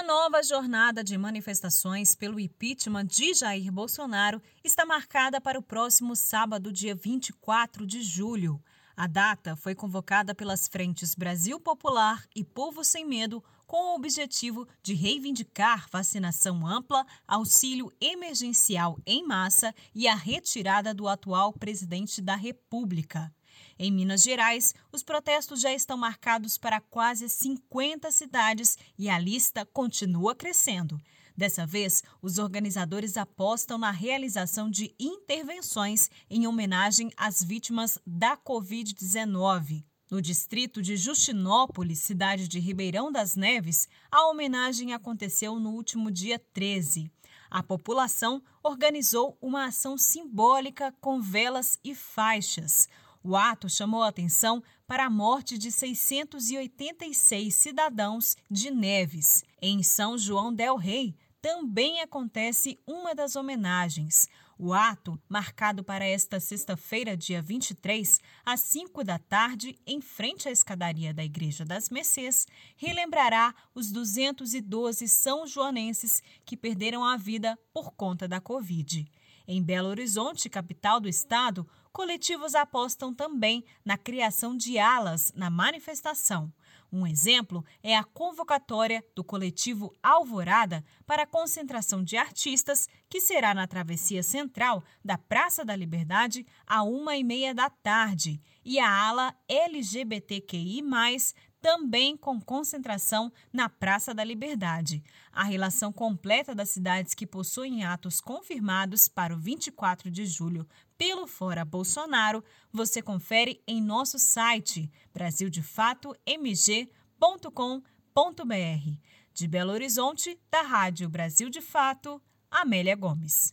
Uma nova jornada de manifestações pelo impeachment de Jair Bolsonaro está marcada para o próximo sábado, dia 24 de julho. A data foi convocada pelas frentes Brasil Popular e Povo Sem Medo com o objetivo de reivindicar vacinação ampla, auxílio emergencial em massa e a retirada do atual presidente da República. Em Minas Gerais, os protestos já estão marcados para quase 50 cidades e a lista continua crescendo. Dessa vez, os organizadores apostam na realização de intervenções em homenagem às vítimas da Covid-19. No distrito de Justinópolis, cidade de Ribeirão das Neves, a homenagem aconteceu no último dia 13. A população organizou uma ação simbólica com velas e faixas. O ato chamou a atenção para a morte de 686 cidadãos de Neves. Em São João del Rei, também acontece uma das homenagens. O ato, marcado para esta sexta-feira, dia 23, às 5 da tarde, em frente à escadaria da Igreja das Mercês, relembrará os 212 são joanenses que perderam a vida por conta da Covid. Em Belo Horizonte, capital do estado, coletivos apostam também na criação de alas na manifestação. Um exemplo é a convocatória do coletivo Alvorada para a concentração de artistas, que será na travessia central da Praça da Liberdade a uma e meia da tarde, e a ala LGBTQI, também com concentração na Praça da Liberdade. A relação completa das cidades que possuem atos confirmados para o 24 de julho pelo Fora Bolsonaro você confere em nosso site brasildefatomg.com.br. De Belo Horizonte, da Rádio Brasil de Fato, Amélia Gomes.